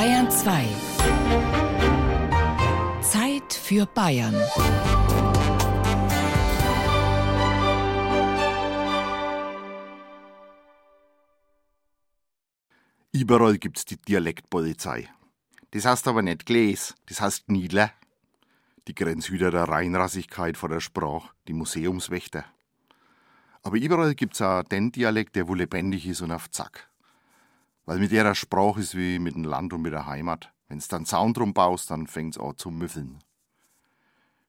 Bayern 2. Zeit für Bayern. Überall gibt's die Dialektpolizei. Das heißt aber nicht Gläs, das heißt Niedler. Die Grenzhüter der Reinrassigkeit vor der Sprache, die Museumswächter. Aber überall gibt's auch den Dialekt, der wohl lebendig ist und auf Zack. Weil mit ihrer Sprache ist wie mit dem Land und mit der Heimat. Wenn's dann Zaun drum baust, dann fängt's an zu müffeln.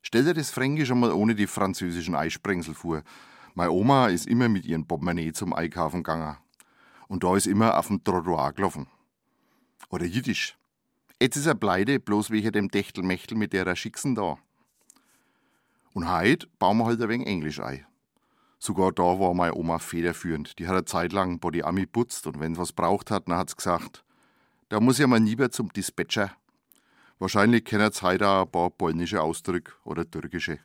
Stell dir das Fränkisch einmal ohne die französischen Eisprengsel vor. Meine Oma ist immer mit ihren Portemonnaie zum Einkaufen gegangen. Und da ist immer auf dem Trottoir gelaufen. Oder Jiddisch. Jetzt ist er pleite, bloß wegen dem Dächtelmächtel mit der Schicksen da. Und heute bauen wir halt ein wenig Englisch ein. Sogar da war meine Oma federführend. Die hat eine Zeit lang Body Ami putzt und wenn was braucht hat, dann hat's gesagt, da muss ja mal lieber zum Dispatcher. Wahrscheinlich kennt's heute auch ein paar polnische Ausdrücke oder türkische.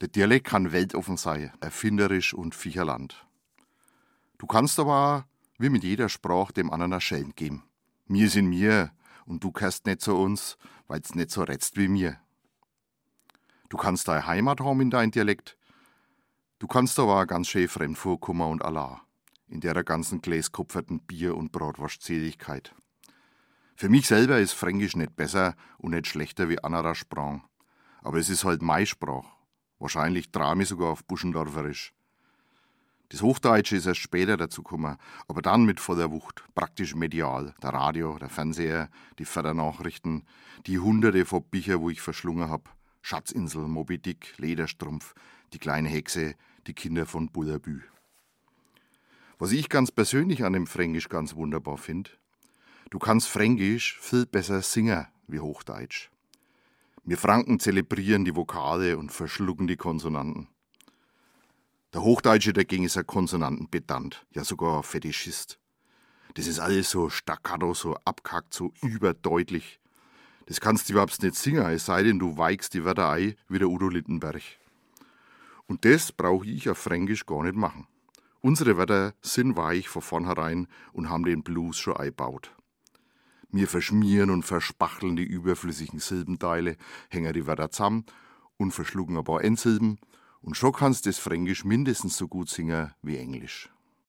Der Dialekt kann weltoffen sein, erfinderisch und Viecherland. Du kannst aber wie mit jeder Sprache, dem anderen ein Schellen geben. Mir sind mir und du kannst nicht zu uns, weil's nicht so rätzt wie mir. Du kannst deine Heimat haben in dein Dialekt, Du kannst aber auch ganz schön fremd vorkommen und Allah, in der ganzen gläskupferten Bier- und Bratwurstseligkeit. Für mich selber ist Fränkisch nicht besser und nicht schlechter wie anderer Sprang. Aber es ist halt mein Sprach. Wahrscheinlich trame ich sogar auf Buschendorferisch. Das Hochdeutsche ist erst später dazu gekommen, aber dann mit voller Wucht, praktisch medial. Der Radio, der Fernseher, die Fördernachrichten, die hunderte von Bücher, wo ich verschlungen hab. Schatzinsel, Moby Dick, Lederstrumpf, die kleine Hexe, die Kinder von Bullabü. Was ich ganz persönlich an dem Fränkisch ganz wunderbar finde, du kannst Fränkisch viel besser singen wie Hochdeutsch. Wir Franken zelebrieren die Vokale und verschlucken die Konsonanten. Der Hochdeutsche dagegen ist ein Konsonantenpedant, ja sogar Fetischist. Das ist alles so staccato, so abkackt, so überdeutlich. Das kannst du überhaupt nicht singen, es sei denn, du weigst die Wörter ein wie der Udo Littenberg. Und das brauche ich auf Fränkisch gar nicht machen. Unsere Wörter sind weich von vornherein und haben den Blues schon eingebaut. Wir verschmieren und verspachteln die überflüssigen Silbenteile, hängen die Wörter zusammen und verschlucken ein paar Endsilben und schon kannst das Fränkisch mindestens so gut singen wie Englisch.